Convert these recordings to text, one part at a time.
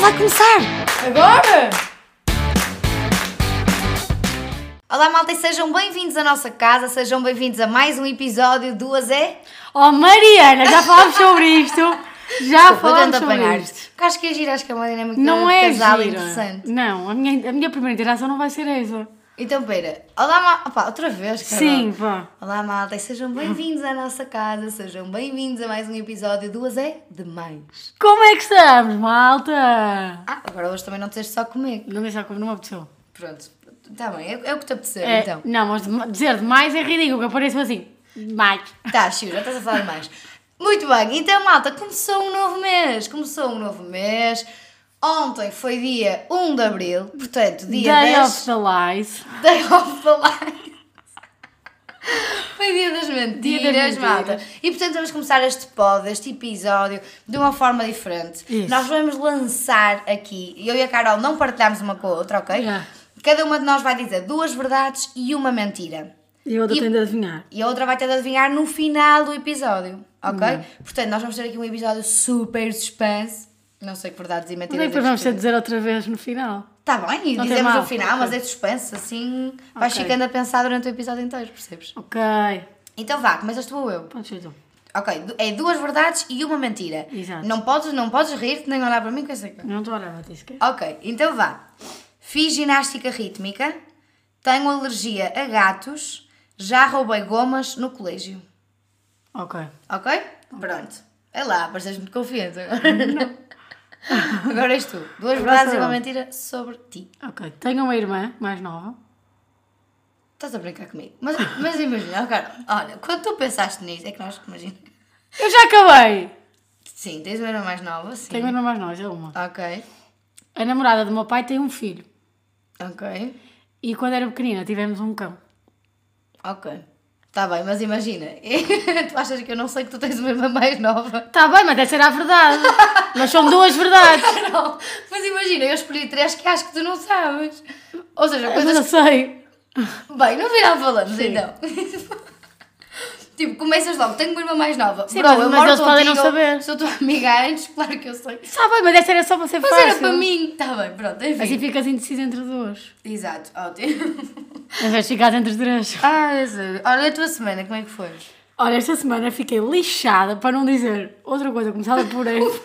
vai começar! Agora? Olá malta e sejam bem-vindos à nossa casa, sejam bem-vindos a mais um episódio do Azé. Oh Mariana, já falámos sobre isto. Já falámos sobre apanhar isto. isto. Acho que é giro, acho que é uma dinâmica Não é casal gira. interessante. Não, a minha, a minha primeira interação não vai ser essa. Então, pera, olá malta, Opa, outra vez, cara. Sim, vá. Olá malta e sejam bem-vindos à nossa casa, sejam bem-vindos a mais um episódio do Azé Demais. Como é que estamos, malta? Ah, agora hoje também não disseste só comigo. Não deixar como não me apeteceu. Pronto, está bem, é, é o que te apetecer É, então. Não, mas dizer demais é ridículo, que apareço assim. Mais. Tá, Chiu, já estás a falar demais. Muito bem, então malta, começou um novo mês, começou um novo mês. Ontem foi dia 1 de Abril, portanto, dia Day 10... of the Lies. Day of the Lies. Foi dia das mentiras, Dia das mentiras. malta. E portanto vamos começar este pod, este episódio, de uma forma diferente. Isso. Nós vamos lançar aqui, eu e a Carol não partilhamos uma com a outra, ok? Já. Cada uma de nós vai dizer duas verdades e uma mentira. E eu E- tenho de adivinhar. E a outra vai ter de adivinhar no final do episódio, ok? Uhum. Portanto, nós vamos ter aqui um episódio super suspense. Não sei que verdades e Mas mentiras. aí depois vamos ter de dizer outra vez no final. Está bem, e Não dizemos no final, ok. mas é suspense, assim vais Ok. ficando a pensar durante o episódio inteiro, percebes? Ok. Então vá, começas tu ou eu? Pode ser tu. Ok, é duas verdades e uma mentira. Exato. Não podes, não podes rir-te nem olhar para mim com essa cara. Não estou a olhar para ti. Ok, então vá. Fiz ginástica rítmica, tenho alergia a gatos, já roubei gomas no colégio. Ok. Ok? Pronto. É lá, pareces muito confiante agora. Agora és tu. Duas Agora verdades e uma mentira sobre ti. Ok. Tenho uma irmã mais nova. Estás a brincar comigo. Mas, mas imagina, cara, olha, quando tu pensaste nisso, é que nós, imagina. Eu já acabei! Sim, tens uma irmã mais nova, sim. Tenho uma irmã mais nova, é uma. Ok, A namorada do meu pai tem um filho. ok, E quando era pequenina tivemos um cão. ok. Está bem, mas imagina, tu achas que eu não sei que tu tens uma irmã mais nova? Tá bem, mas essa era a verdade. mas são duas verdades. Não, mas imagina, eu escolhi três que acho que tu não sabes. Ou seja, Mas não coisas sei. Bem, no final falamos Sim. então. tipo, começas logo, tenho uma irmã mais nova. Sim, Bro, mas- eu mas eles podem não saber. Sou tua amiga antes, claro que eu sei. Tá bem, mas essa era só para ser Mas fácil. era para mim. Está bem, pronto, enfim. Assim ficas indecisa entre duas. Exato, ótimo. Em vez de ficar entre três. ah, eu sei. Olha a tua semana, como é que foi? Olha, esta semana fiquei lixada, para não dizer outra coisa começada por F.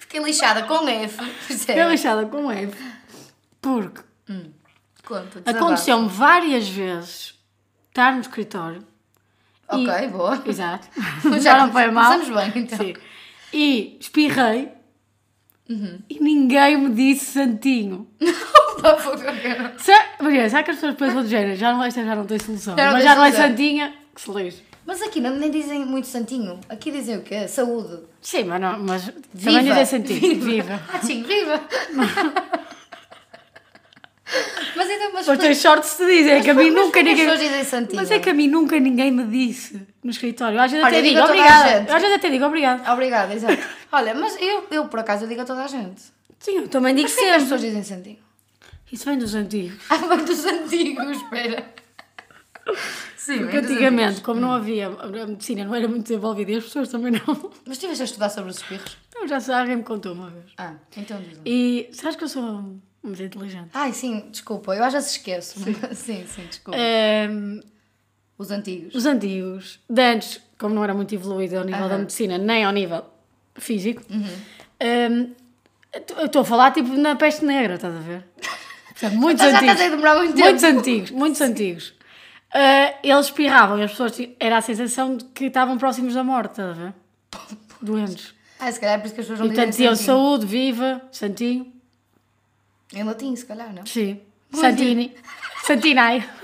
Fiquei lixada com F. Fiquei lixada com F. Porque desabafa. aconteceu-me várias vezes estar no escritório. Ok, e- boa. Exato. Já Já não foi mal. começamos bem, então. Sim. E espirrei. E ninguém me disse santinho. Opa, foi o que eu quero. Sa- Maria, sabe que as pessoas pensam do género? Já não, esta já não tem solução. Já não mas já não é santinha, que se lixe. Mas aqui não, nem dizem muito santinho. Aqui dizem o quê? Saúde. Sim, mas, não, mas Viva. também dizer santinho. Viva. Ah, sim, viva! mas então, mas Mas tens sorte se te dizem, é que a mim mas nunca as ninguém. pessoas dizem santinho? Mas é que a mim nunca ninguém me disse no escritório. Às vezes Olha, até digo obrigada. gente. Às vezes até digo obrigada. Obrigada, exato. Olha, mas eu, eu por acaso eu digo a toda a gente. Sim, eu também digo Mas porquê que as sempre. pessoas dizem santinho? Isso vem dos antigos. Ah, vem dos antigos, espera. Sim, Porque antigamente, como não havia, a medicina não era muito desenvolvida e as pessoas também não. Mas estiveste a estudar sobre os espirros? Eu já sei, alguém me contou uma vez. Ah, então diz. E sabes que eu sou muito inteligente. Ai, sim, desculpa, eu às vezes esqueço. Sim, sim, desculpa. Ehm, Os antigos. os antigos, de antes, como não era muito evoluído ao nível da. Uhum. medicina, nem ao nível físico, ehm, eu estou a falar tipo na peste negra, estás a ver? Portanto, muitos Já antigos. a demorar muito tempo. Muitos antigos, muitos antigos. Ah, eles espirravam e as pessoas ti- era a sensação de que estavam próximos da morte, estás a ver? Doentes. Ah, se calhar é por isso que as pessoas não E portanto diziam santinho. saúde, viva, santinho. Em latim, se calhar, não? Sim. Santini. Santinai.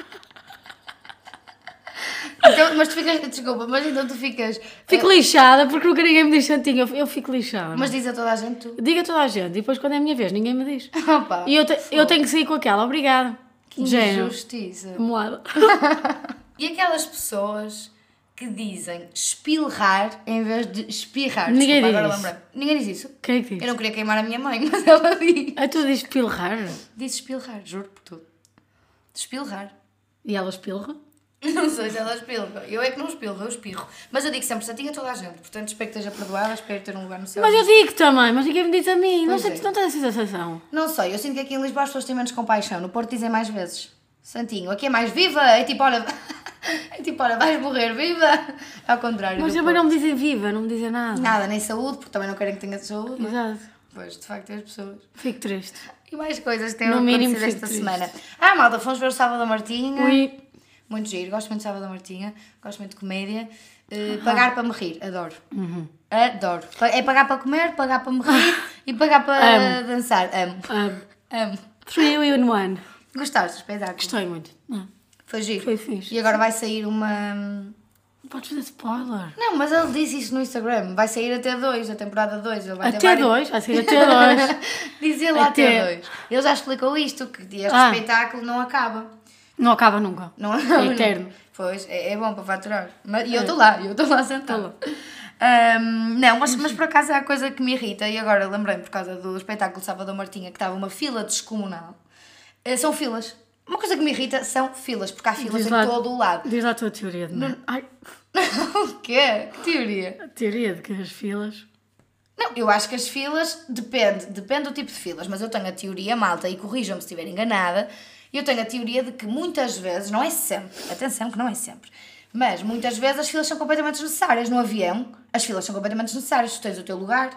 Então, mas tu ficas, desculpa, mas então tu ficas... Fico lixada porque nunca ninguém me diz santinho. Eu, eu fico lixada. Mas diz a toda a gente tu. Diga a toda a gente e depois quando é a minha vez ninguém me diz. Opa, E eu, te- eu tenho que sair com aquela, obrigada. que injustiça. Moada. E aquelas pessoas que dizem espilrar em vez de espirrar. Ninguém Desculpa, diz agora isso. Ninguém diz isso. Quem é que Eu diz? não queria queimar a minha mãe, mas ela diz. A tu diz pilrar Diz espilrar, juro por tudo. Espilrar. e ela espilra. Não sei se ela espilra. Eu é que não espilro, eu espirro. Mas eu digo sempre Santinho a toda a gente. Portanto, espero que esteja perdoada, espero ter um lugar no céu. Mas eu digo também, mas ninguém me diz a mim. Não Pois sei, é. tu não tens essa sensação. Não sei, eu sinto que aqui em Lisboa as pessoas têm menos compaixão. No Porto dizem mais vezes. Santinho, aqui é mais viva. É tipo, olha. É tipo, olha, vais morrer viva. Ao contrário. Mas também não me dizem viva, não me dizem nada. Nada, nem saúde, porque também não querem que tenha saúde. não é? Exato. Pois, de facto, é as pessoas. Fico triste. E mais coisas que têm No mínimo acontecido fico esta semana. Ah, malta, fomos ver o Sábado da Martinha. Ui. Muito giro, gosto muito de Sábado da Martinha, gosto muito de comédia. Eh, pagar para me rir, adoro. Uhum. Adoro. É pagar para comer, pagar para me rir e pagar para Amo. dançar. Amo. Um, Amo. three in one. Gostaste do espetáculo? Gostei muito. Não. Foi giro. Foi fixe. E agora vai sair uma. Podes fazer spoiler. Não, mas ele disse isso no Instagram. Vai sair até 2, a temporada 2. Ele vai ter Até vários- dois, vai ser até dois. Diz ele até Até. 2. Ele já explicou isto, que este Ah. espetáculo não acaba. Não acaba nunca. Não É eterno. Pois, é, é bom para faturar. Mas, e eu estou lá, eu estou lá sentada. Ahm, não, mas, mas por acaso há coisa que me irrita, e agora lembrei-me por causa do espetáculo de Sábado da Martinha, que estava uma fila descomunal. Eh, São filas. Uma coisa que me irrita são filas, porque há filas Diz em lá- todo o lado. Diz lá a tua teoria de não. Ai, o quê? Que teoria? a teoria de que as filas. Não, eu acho que as filas, depende, depende do tipo de filas, mas eu tenho a teoria, malta, e corrijam-me se estiver enganada, eu tenho a teoria de que muitas vezes, não é sempre, atenção que não é sempre, mas muitas vezes as filas são completamente desnecessárias. No avião, as filas são completamente desnecessárias, tu tens o teu lugar,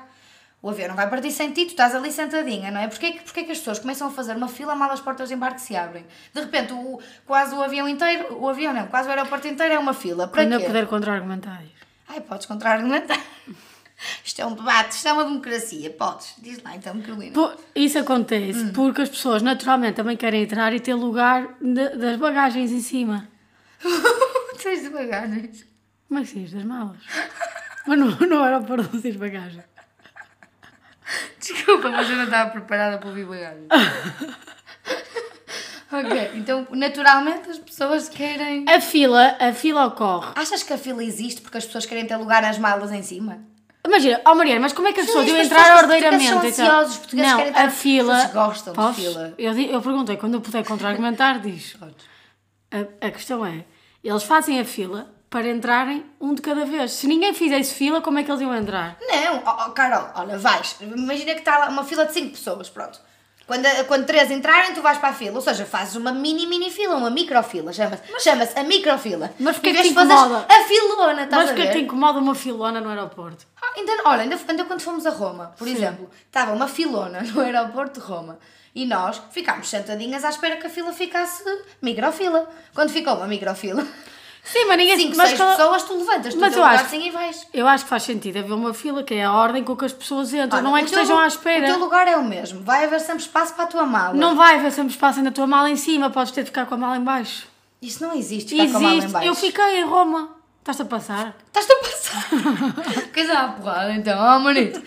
o avião não vai partir sem ti, tu estás ali sentadinha, não é? Porquê, porquê que as pessoas começam a fazer uma fila mal as portas de embarque se abrem? De repente, o, quase o avião inteiro, o avião não, quase o aeroporto inteiro é uma fila. Para quê? puder contra-argumentar. Ai, podes contra-argumentar. Isto é um debate, isto é uma democracia. Podes. Diz lá então, Carolina. Pô, Isso acontece Hum. porque as pessoas naturalmente também querem entrar e ter lugar de- das bagagens em cima. Tens de bagagens. Como é que se diz? Das malas. Mas aeroporto não se diz bagagem. Desculpa, mas eu não estava preparada para ouvir bagagens. ok, então naturalmente as pessoas querem. A fila, a fila ocorre. Achas que a fila existe porque as pessoas querem ter lugar nas malas em cima? Imagina, ó Mariana, mas como é que as pessoas iam entrar ordeiramente? são ansiosos, portugueses não, querem estar- a fila. Eles gostam de Posso? fila. Eu, eu perguntei, quando eu puder contra-argumentar, diz. A, a questão é, eles fazem a fila para entrarem um de cada vez. Se ninguém fizesse fila, como é que eles iam entrar? Não, oh, oh, Carol, olha, vais. Imagina que está lá uma fila de 5 pessoas, pronto. Quando, quando três entrarem, tu vais para a fila. Ou seja, fazes uma mini, mini fila, uma microfila. Chama-se chama a microfila. Mas porquê Em que te incomoda? A filona, estás Mas a que ver? te incomoda uma filona no aeroporto? Ah, ainda, olha, ainda, ainda quando fomos a Roma, por exemplo, estava uma filona no aeroporto de Roma e nós ficámos sentadinhas à espera que a fila ficasse microfila. Quando ficou uma microfila, Sim, mas ninguém 5, mas 6 qual- pessoas, tu levantas, tu Mas eu acho- assim e vais. Eu acho que faz sentido haver uma fila que é a ordem com que as pessoas entram. Olha, não é que teu estejam à O teu espera. lugar é o mesmo, vai haver sempre espaço para a tua mala. Não vai haver sempre espaço na tua mala em cima, podes ter de ficar com a mala em baixo. Isso não existe, ficar com a mala em Existe. baixo. Eu fiquei em Roma. Estás a passar? Estás-te a passar. Dar uma porrada então, oh manito?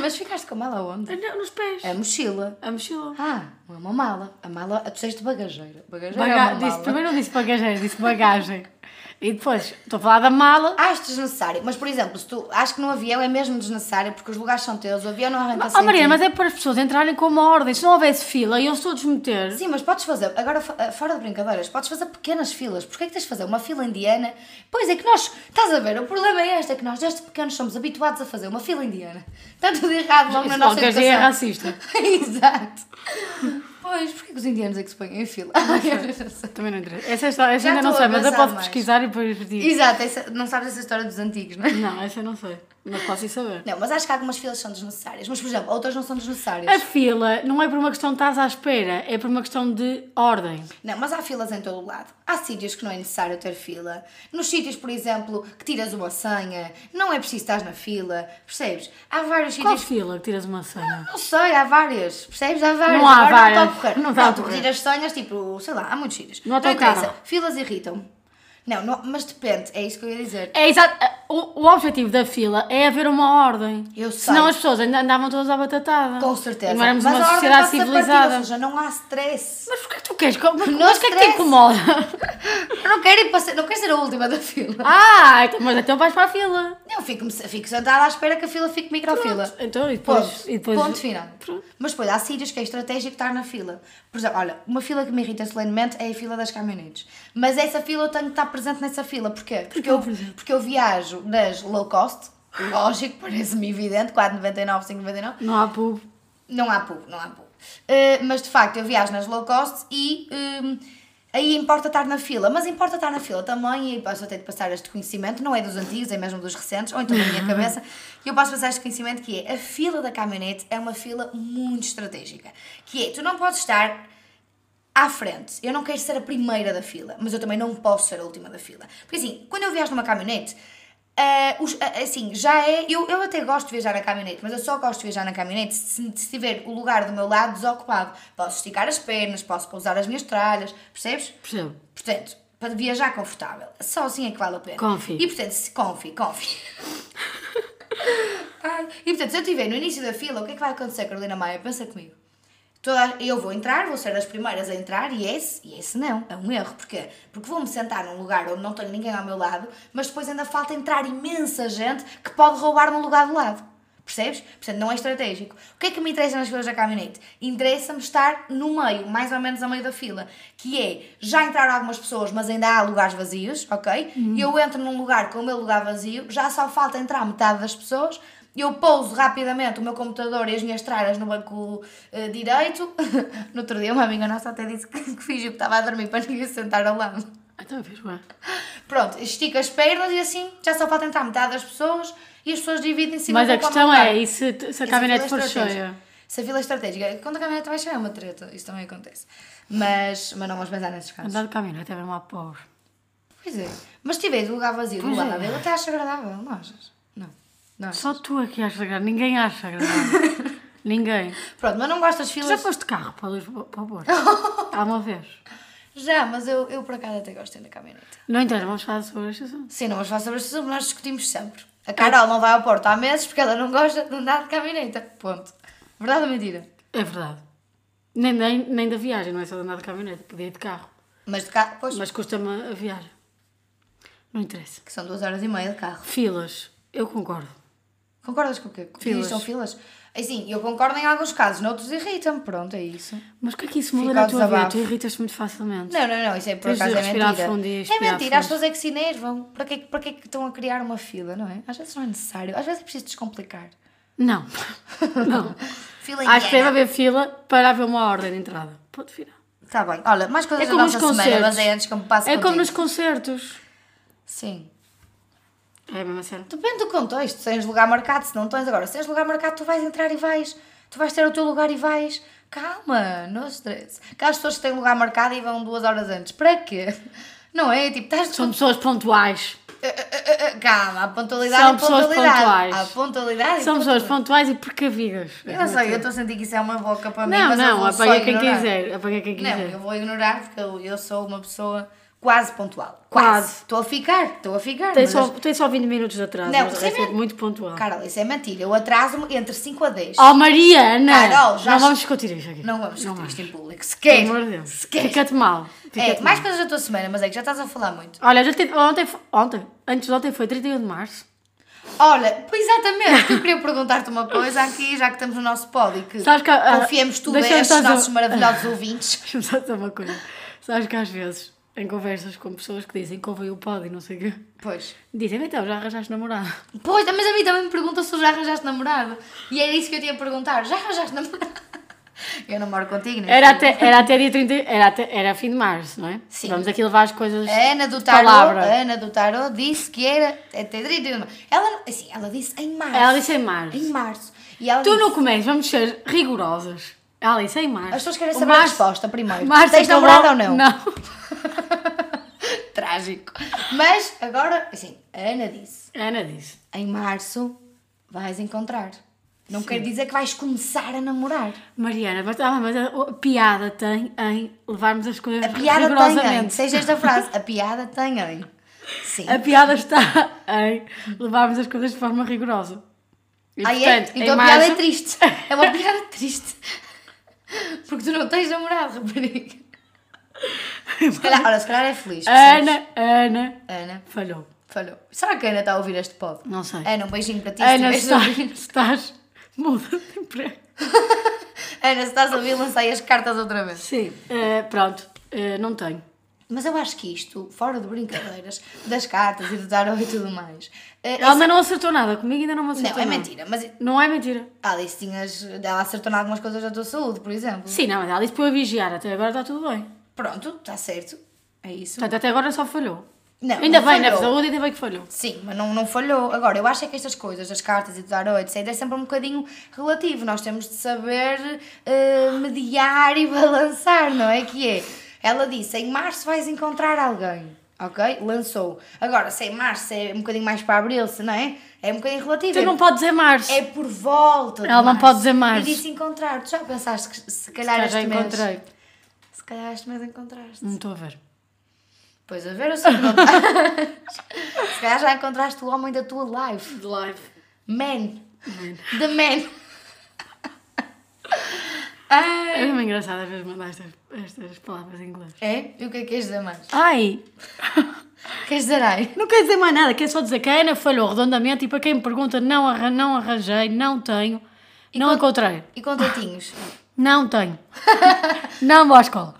Mas ficaste com a mala onde? Nos pés. A mochila. A mochila. Ah, não é uma mala. A mala, tu disseste bagageira. Bagageira Baga- é uma disse, mala. primeiro não disse bagageiro, disse bagagem. E depois, estou a falar da mala. Acho desnecessário, mas por exemplo, se tu, acho que no avião é mesmo desnecessário porque os lugares são teus, o avião não arranca Oh sem Maria, ti. mas é para as pessoas entrarem com uma ordem. Se não houvesse fila, iam-se todos meter. Sim, mas podes fazer, agora eh, fora de brincadeiras, podes fazer pequenas filas. Porquê é que tens de fazer uma fila indiana? Pois é que nós, estás a ver, o problema é este, é que nós desde pequenos somos habituados a fazer uma fila indiana. Está tudo errado logo na nossa é educação. racista. Exato. Pois, porquê que os indianos é que se põem em fila? Também não interessa. Essa, história, essa ainda não sei, mas eu posso mais. pesquisar e depois digo. Exato, essa- não sabes essa história dos antigos, não é? Não, essa eu não sei. Mas posso ir saber. Não, mas acho que algumas filas são desnecessárias. Mas, por exemplo, outras não são desnecessárias. A fila não é por uma questão de estás à espera, é por uma questão de ordem. Não, mas há filas em todo o lado. Há sítios que não é necessário ter fila. Nos sítios, por exemplo, que tiras uma senha, não é preciso estar na fila. Percebes? Há vários Qual sítios. fila que tiras uma senha? Não sei, há várias. Percebes? Há várias. Não há Agora várias. Não, correr. Não está a correr. retiras senhas, tipo, sei lá, há muitos sítios. Autocarro. interessa. Filas irritam-me. Não, não, mas depende. É isso que eu ia dizer. É exato. o, o objetivo da fila é haver uma ordem. Eu sei. Senão as pessoas ainda andavam todas à batatada. Com certeza. Não éramos Mas uma a ordem sociedade ser partida, civilizada. Ou seja, não há stress. Mas porquê que tu queres? Mas, mas Não o que é que te incomoda? Eu não quero ir para ser, não quero ser a última da fila. Ah, então, mas então vais para a fila. Não, fico, fico sentada à espera que a fila fique microfila. Então, e depois. Ponto. E depois Ponto final. Pronto. Mas depois há sítios que é estratégico estar na fila. Por exemplo, olha, uma fila que me irrita solenemente é a fila das caminhonetes. Mas essa fila eu tenho que estar presente nessa fila. Porquê? Porque, eu, por exemplo? porque eu viajo nas low cost, lógico, parece-me evidente, 4,99, 5,99. Não há pub. Não há pub, não há pub. Uh, mas de facto eu viajo nas low cost e um, aí importa estar na fila. Mas importa estar na fila também e posso até te passar este conhecimento, não é dos antigos, é mesmo dos recentes, ou então da minha cabeça. E eu posso passar este conhecimento que é a fila da caminhonete é uma fila muito estratégica. Que é, tu não podes estar à frente. Eu não quero ser a primeira da fila, mas eu também não posso ser a última da fila. Porque assim, quando eu viajo numa caminhonete, ah, os- ah, assim, já é. Eu, eu até gosto de viajar na caminhonete, mas eu só gosto de viajar na caminhonete se, se tiver o lugar do meu lado desocupado. Posso esticar as pernas, posso pousar as minhas tralhas, percebes? Percebo. Portanto, para viajar confortável, só assim é que vale a pena. Confi. E portanto, se confi, confi. Ai, e portanto, se eu estiver no início da fila, o que é que vai acontecer, Carolina Maia? Pensa comigo. Toda, eu vou entrar, vou ser das primeiras a entrar e esse, e esse não, é um erro. Porquê? Porque vou-me sentar num lugar onde não tenho ninguém ao meu lado, mas depois ainda falta entrar imensa gente que pode roubar-me o lugar do lado. Percebes? Portanto, não é estratégico. O que é que me interessa nas filas da caminhonete? Interessa-me estar no meio, mais ou menos a meio da fila, que é, já entraram algumas pessoas, mas ainda há lugares vazios, ok? Eu entro num lugar com o meu lugar vazio, já só falta entrar metade das pessoas, eu pouso rapidamente o meu computador e as minhas tralhas no banco eh, direito. no outro dia, uma amiga nossa até disse que, que fingiu que estava a dormir para ninguém se sentar ao lado. Então, vês bem. Pronto, estica as pernas e assim já só falta entrar metade das pessoas e as pessoas dividem-se Mas a questão é, e se, se a caminhonete for cheia? Se a fila é estratégica, quando a caminhonete vai cheia é uma treta, isso também acontece. Mas, mas não vamos pensar nesses casos. Andar de caminhonete é ver uma pobre. Pois é. Mas se tiveres o lugar vazio do Pois lado, é. eu até acho agradável, não achas? Achas? Só tu é que achas agradável. Ninguém acha agradável. Ninguém. Pronto, mas não gosto das filas. já foste de carro para, Lisboa, para o Porto? Há uma vez. Já, mas eu, eu por acaso até gosto na caminhonete. Não entendo, vamos falar sobre este assunto. Sim, não vamos falar sobre este assunto, nós discutimos sempre. A Carol não vai ao Porto há meses porque ela não gosta de andar de caminhoneta. Ponto. Verdade ou mentira? É verdade. Nem, nem, nem da viagem, não é só de andar de caminhonete, podia ir de carro. Mas de carro, pois, Mas custa-me a viagem. Não interessa. que são duas horas e meia de carro. Filas, eu concordo. Concordas com o quê? Que Filas. São filas? Assim, eu concordo em alguns casos, noutros irritam-me. Pronto, é isso. Mas o que é que isso muda na tua vida? Tu irritas-te muito facilmente. Não, não, não, isso é por Tens acaso é mentira. fundo e é mentira, as pessoas é que se enervam. Para que, para que é que estão a criar uma fila, não é? Às vezes não é necessário, às vezes é preciso descomplicar. Não. Não. Fila Acho que deve haver fila para haver uma ordem de entrada. Pode virar. Tá bem, olha, mais coisas É da como nos nossa semana, mas é antes que eu me passe É como contigo. nos concertos. Sim. É a mesma cena. Depende do contexto, se tens lugar marcado, se não tens. Agora, se tens lugar marcado, tu vais entrar e vais. Tu vais ter o teu lugar e vais. Calma, não stress. Aquelas pessoas que têm lugar marcado e vão duas horas antes. Para quê? Não é? Tipo, estás São pessoas pontuais. Calma, a pontualidade São é pessoas pontualidade. pontuais. A pontualidade é São pessoas pontuais e precavidas. Eu não sei, eu estou a sentir que isso é uma boca para mim, Não, eu não, só apanha quem ignorar. quiser. Apanha quem Não, quiser. eu vou ignorar porque eu, eu sou uma pessoa quase pontual. Quase. Estou a ficar, estou a ficar. Tem só, as- tem só 20 minutos de atraso. Não, mas sim, é muito pontual. Carol, isso é mentira. Eu atraso-me entre 5 a 10. Oh, Mariana! Carol, já não vamos discutir isto aqui. Não vamos discutir isto em público. Se Pelo amor de Deus. Se quer. Fica-te mal. É, Fica-te mais mal. coisas da tua semana, mas é que já estás a falar muito. Olha, já tive, ontem, ontem, antes de ontem foi 31 de março. Olha, pois exatamente, eu queria perguntar-te uma coisa aqui, já que estamos no nosso pódio, que Sabes que, ah, confiemos tudo a estes nossos maravilhosos ouvintes. Deixa-me só dizer uma coisa. Sabes que às vezes, em conversas com pessoas que dizem que ouvem o pódio e não sei o quê, Pois. dizem, então, já arranjaste namorado. Pois, mas a mim também me perguntam se eu já arranjaste namorado. E era isso que eu tinha a perguntar. Já arranjaste namorado? Eu namoro contigo, não é? Era até, era até dia 30, era, até, era fim de março, não é? Sim. Vamos aqui levar as coisas A Ana do Tarot, palavra. Ana do Tarot disse que era até 30 de março. Ela, assim, ela disse em março. Ela disse em março. Em março. E ela Tu disse, não começas, vamos ser rigorosas. Ela disse em março. As pessoas querem saber a março- resposta primeiro. Março Tens namorado ou não? Não. Trágico. Mas agora, assim, a Ana disse: A Ana disse. em março vais encontrar. Não quer dizer que vais começar a namorar. Mariana, mas, ah, mas a, a piada tem em levarmos as coisas A piada tem em, rigorosamente. seja esta frase, a piada tem em. Sim. A piada está em levarmos as coisas de forma rigorosa. E, Ah, é? portanto, Então em a piada é março- triste. É uma piada triste. Porque tu não tens namorado, rapariga. Se calhar, olha, se calhar é feliz. percebes? Ana, Ana, Ana, falhou. falhou. Será que a Ana está a ouvir este pod? Não sei. Ana, um beijinho para ti. se Ana, a estás, muda de emprego. Ana, se estás a ouvir, lancei as cartas outra vez. Sim, eh, pronto, eh, não tenho. Mas eu acho que isto, fora de brincadeiras, das cartas e do tarot e tudo mais. eh, Ela ainda não acertou nada, comigo ainda não me acertou Não, é mentira. Mas Não é mentira. Alice, tinhas. Ela acertou em algumas coisas da tua saúde, por exemplo. Sim, não, mas ela para eu a vigiar, até agora está tudo bem. Pronto, está certo. É isso. Portanto, até agora só falhou. Não, ainda não bem, na falhou. saúde, ainda bem que falhou. Sim, mas não, não falhou. Agora, eu acho é que estas coisas, as cartas e do tarot, etc., é sempre um bocadinho relativo. Nós temos de saber eh, mediar e balançar, não é? Que é, ela disse, em março vais encontrar alguém, ok? Lançou. Agora, se em março é um bocadinho mais para abril, se não é? É um bocadinho relativo. Tu É- não podes dizer março. É por volta de Ela não março. pode dizer março. E disse encontrar. Tu já pensaste que se calhar Já este mês... encontrei. Se calhar este mês encontraste. Não estou a ver. Pois a ver, eu sei que não estás. Se calhar já encontraste o homem da tua life. De live. Man. The man. Ai. É mesmo engraçado às vezes mandar estas, estas palavras em inglês. É? E o que é que queres dizer mais? Ai! Queres dizer ai? Não quer dizer mais nada, quer só dizer que a Ana falhou redondamente e para quem me pergunta, não, arran não arranjei, não tenho, não quando- encontrei. E contatinhos? Não tenho. não vou à escola.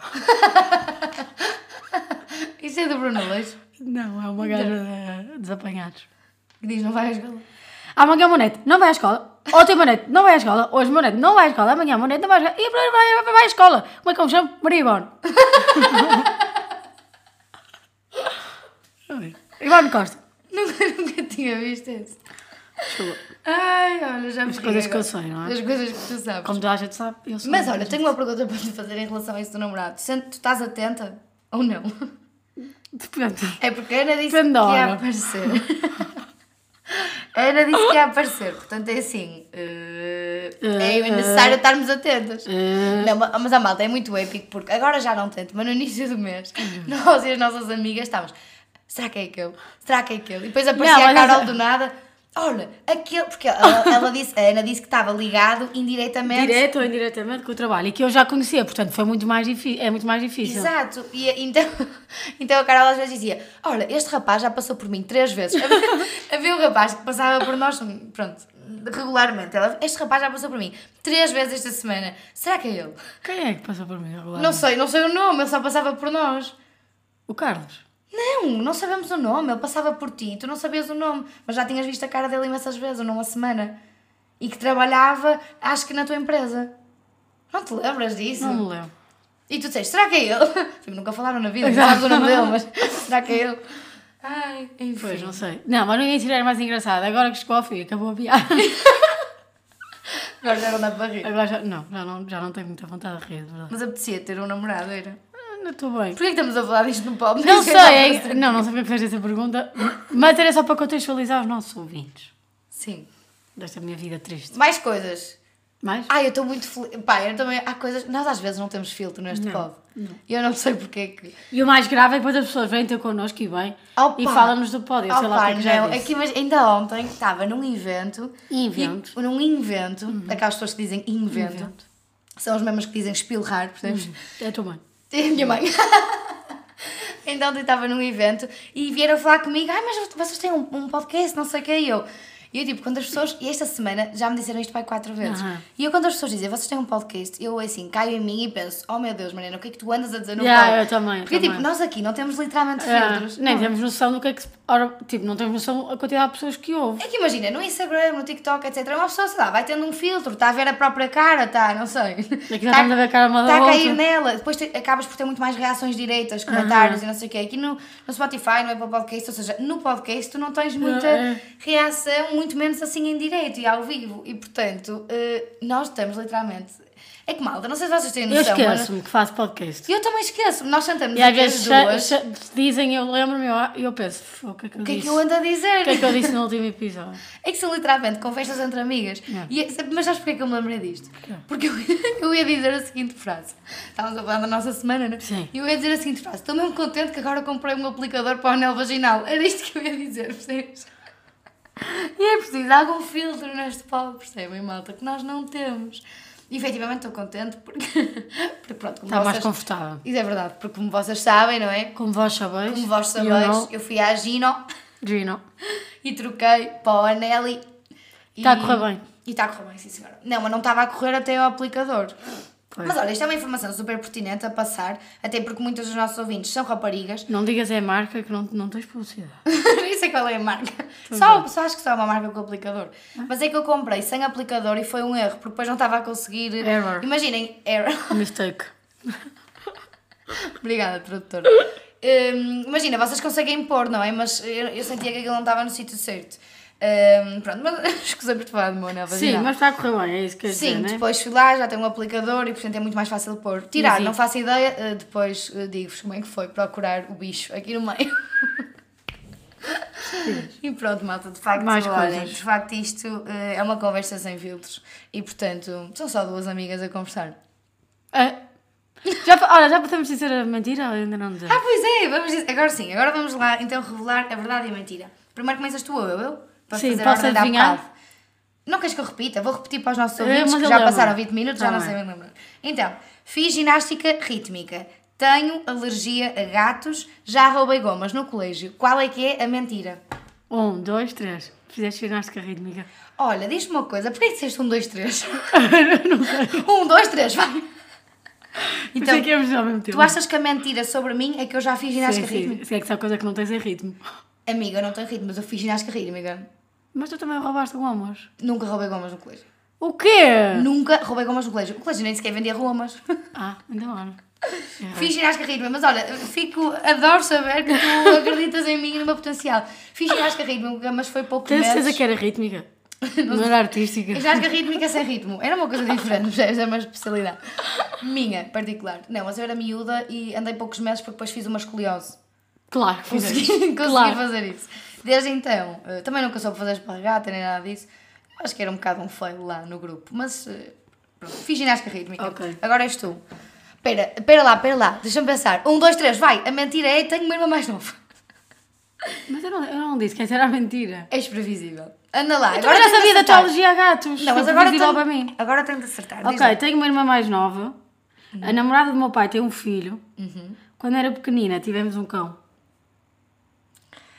Isso é do Bruno Leix. Não, é uma gaja de desapanhados. Que diz não vai à escola. Amanhã o neto não vai à escola. Ontem o meu neto não vai à escola. Hoje o meu neto não vai à escola. Amanhã o meu neto não vai à escola. E vai, vai, vai, vai à escola. Como é que eu me chamo? Maria Ivone. Ivone Costa. Nunca, nunca tinha visto isso. Desculpa. Ai, olha, já me As coisas que eu sei, não é? As coisas que tu sabes. Como toda a gente sabe, eu sou. Mas olha, tenho uma pergunta para te fazer em relação a isso do namorado. Sente- Tu estás atenta ou não? Depende. É porque a Ana disse Depende que ia aparecer. A Ana disse que ia aparecer, portanto é assim. eh, é necessário estarmos atentas. Eh, Não, ma- mas a malta é muito épico porque agora já não tanto, mas no início do mês nós e as nossas amigas estávamos. Será que é aquele? Será que é aquele? E depois aparecia Não, a Carol do nada. Olha, aquele. Porque ela, ela disse, a Ana disse que estava ligado indiretamente. Direto ou indiretamente com o trabalho. E que eu já conhecia, portanto foi muito mais difícil. É muito mais difícil. Exato, e então, então a Carol às vezes dizia: Olha, este rapaz já passou por mim três vezes. Havia, um rapaz que passava por nós, pronto, regularmente. Ela, este rapaz já passou por mim três vezes esta semana. Será que é ele? Quem é que passou por mim agora? Não sei, não sei o nome, ele só passava por nós. O Carlos. Não, não sabemos o nome, ele passava por ti, tu não sabias o nome, mas já tinhas visto a cara dele imensas vezes, ou numa semana. E que trabalhava, acho que na tua empresa. Não te lembras disso? Não me lembro. E tu disseste, será que é ele? Tipo, nunca falaram na vida, não sabes o nome dele, mas será que é ele? Ai, enfim. Pois, não sei. Não, mas não ia tirar mais engraçado. Agora que chegou ao fim, acabou a piada. Agora já não dá para rir. Agora já não, já não, já não tenho muita vontade de rir, de verdade. Mas apetecia ter um namorado, era? Ah, Não estou bem. Porquê que estamos a falar disto no pop? Não sei, é- não, não sei porque fez essa pergunta, mas era só para contextualizar os nossos ouvintes Sim. desta minha vida triste. Mais coisas. Mais? Ai, eu estou muito feliz. Pá, eu também. Há coisas. Nós às vezes não temos filtro neste Não, pod. E eu não sei porque é que. E o mais grave é que depois as pessoas vêm ter connosco e bem Opa! e falam-nos do pódio, sei lá o que é que já não, disse. é que imag- ainda ontem estava num evento. Invento. E, num invento, daquelas pessoas que dizem invento. Invento. São as mesmas que dizem espilrar, percebes? É a tua mãe. E a minha mãe. então eu estava num evento e vieram falar comigo, ai, mas vocês têm um, um podcast, não sei o que, e eu. E eu, tipo, quando as pessoas. E esta semana já me disseram isto pai quatro vezes. Aham. E eu, quando as pessoas dizem, vocês têm um podcast, eu, assim, caio em mim e penso, oh meu Deus, Mariana, o que é que tu andas a dizer no Yeah, pod? eu também, Porque, tipo, também. nós aqui não temos literalmente Ah, filtros. nem Não. temos noção do que é que se. Ora, tipo, não temos noção da quantidade de pessoas que ouvem. É que imagina, no Instagram, no TikTok, etc., uma pessoa, sei lá, vai tendo um filtro, está a ver a própria cara, está, não sei. já estamos a ver a cara uma Está a cair outra. nela. Depois te- acabas por ter muito mais reações direitas, comentários e não sei o quê. Aqui no, no Spotify, no Apple Podcast, ou seja, no podcast tu não tens muita é. reação, muito menos assim em direito e ao vivo. E portanto, eh, nós estamos literalmente É que malta, não sei se vocês têm Eu noção. mas- esqueço-me que faço podcast. Eu também esqueço. Nós sentamos E às vezes duas. dizem, eu lembro-me e eu, eu penso, "Fô, o que é que eu O que é disse? que eu ando a dizer? O que é que eu disse no último episódio? É que são literalmente conversas entre amigas. Yeah. E, é- mas sabes porquê que eu me lembrei disto? Porque eu, eu ia dizer a seguinte frase. Estávamos a falar da nossa semana, não é? Sim. E eu ia dizer a seguinte frase. Estou mesmo contente que agora comprei um aplicador para o anel vaginal. Era isto que eu ia dizer, percebes? E é preciso algum filtro neste pau, percebem, malta? Que nós não temos. E efetivamente estou contente porque, porque pronto, como Está mais vocês... confortável. Isso é verdade, porque como vocês sabem, não é? Como vós sabeis. Como vós sabeis, know, eu fui à Gino Gino. e troquei para o Anelli. Está a correr bem. E está a correr bem, sim senhora. Não, mas não estava a correr até ao aplicador. Pois. Mas olha, isto é uma informação super pertinente a passar, até porque muitos dos nossos ouvintes são raparigas. Não digas é marca que não, não tens publicidade. Nem sei qual é a marca. Só, só acho que só é uma marca com aplicador. Mas é que eu comprei sem aplicador e foi um erro, porque depois não estava a conseguir. Error. Imaginem, error. Mistake. Obrigada, tradutora. Hum, imagina, vocês conseguem pôr, não é? Mas eu, eu sentia que aquilo não estava no sítio certo. Hum, pronto, mas escusamos de falar de meu anel Sim, mas está a correr bem, é isso que queres Sim, dizer, né? depois fui lá, já tenho um aplicador e portanto é muito mais fácil de pôr. Tirar, não faço ideia, eh, depois eh, digo-vos como é que foi procurar o bicho aqui no meio. e pronto, malta, de facto, Mais olhem, de facto isto eh, é uma conversa sem filtros e portanto são só duas amigas a conversar. Ah, já, olha, já podemos dizer a mentira ou ainda não dizer? Ah, pois é, vamos dizer, agora sim, agora vamos lá então revelar a verdade e a mentira. Primeiro começas tu ou eu? eu? Para Sim, fazer a posso ordem da adivinhar? bocado. Não queres que eu repita? Vou repetir para os nossos Eh, ouvintes que já lembro. passaram 20 minutos, já Tá não sei bem lembrar. Então, fiz ginástica rítmica. Tenho alergia a gatos. Já roubei gomas no colégio. Qual é que é a mentira? Um, dois, três. Fizeste ginástica rítmica. Olha, diz-me uma coisa. Porquê que disseste um, dois, três? um, dois, três, vai. Então, que ao mesmo tempo. tu achas que a mentira sobre mim é que eu já fiz Sim, ginástica sim. rítmica? Se é que só coisa que não tens é ritmo. Amiga, eu não tenho ritmo, mas eu fiz ginástica rítmica. Mas tu também roubaste gomas. Nunca roubei gomas no colégio. O quê? Nunca roubei gomas no colégio. O colégio nem sequer vendia gomas. Ah, ainda não. Fiz ginástica rítmica, mas olha, fico, adoro saber que tu acreditas em mim e no meu potencial. Fiz ginástica rítmica, mas foi pouco Tens certeza que era rítmica? Não era artística? Ginástica rítmica sem ritmo. Era uma coisa diferente, percebes? É uma especialidade. Minha, particular. Não, mas eu era miúda e andei poucos meses porque depois fiz uma escoliose. Claro que Consegui, consegui Claro. fazer isso. Desde então, eh, também nunca soube fazer esparregata nem nada disso. Acho que era um bocado um fail lá no grupo. Mas eh, pronto, fiz ginástica rítmica. Ok. Agora és tu. Espera, espera lá, espera lá. Deixa-me pensar. Um, dois, três, vai. A mentira é tenho uma irmã mais nova. Mas eu não, eu não disse que essa era mentira. És previsível. Anda lá. Eu já tenta sabia da tua alergia a gatos. Não, mas agora tenho, para mim. agora tenho de acertar. Ok, tenho uma irmã mais nova. A namorada do meu pai tem um filho. Uhum. Quando era pequenina, tivemos um cão.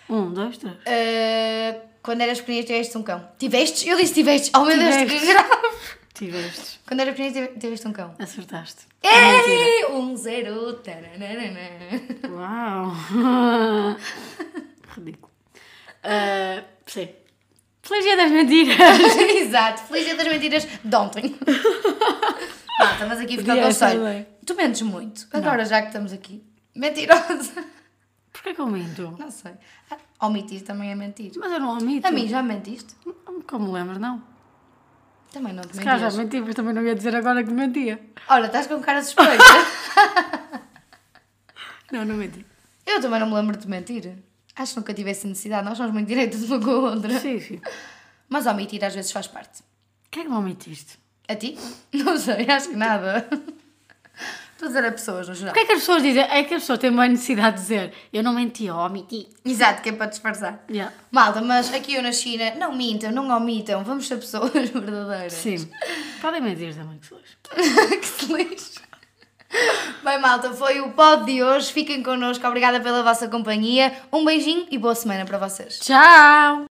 Um, dois, três. Eh, quando eras pequenina tiveste um cão. Tivestes? Eu disse tivestes. Oh meu Deus, que grave. Tivestes. Quando eras pequenina tive- tiveste um cão. Acertaste. É mentira. Ei, um zero. taranana. Uau! Ridículo. Ah, sim. Feliz dia das mentiras! Exato. Feliz dia das mentiras de ontem. Ah, estamos aqui a ficar conselho. Tu mentes muito. Agora, já que estamos aqui. Mentirosa. Porquê que eu minto? Não sei. Ah, Omitir também é mentir. Mas eu não omito. A mim já me mentiste? Como lembras, não? Também não te Se calhar já mentias. menti, mas também não ia dizer agora que mentia. Olha, estás com cara suspeita. Não, não menti. Eu também não me lembro de mentir. Acho que nunca tive essa necessidade. Nós somos muito direitos uma com a outra. Sim, sim. Mas omitir às vezes faz parte. O que é que não omitiste? A ti? Não sei, acho que nada. Estou a dizer a pessoas no geral. Porquê é que as pessoas dizem? É que as pessoas têm uma necessidade de dizer eu não menti, eu omiti. Exato, que é para disfarçar. Yeah. Malta, mas aqui eu na China, não mintam, não omitam, vamos ser pessoas verdadeiras. Sim. Podem mentir também, que se lixe. que se lixe. Bem, malta, foi o pod de hoje. Fiquem connosco, obrigada pela vossa companhia. Um beijinho e boa semana para vocês. Tchau!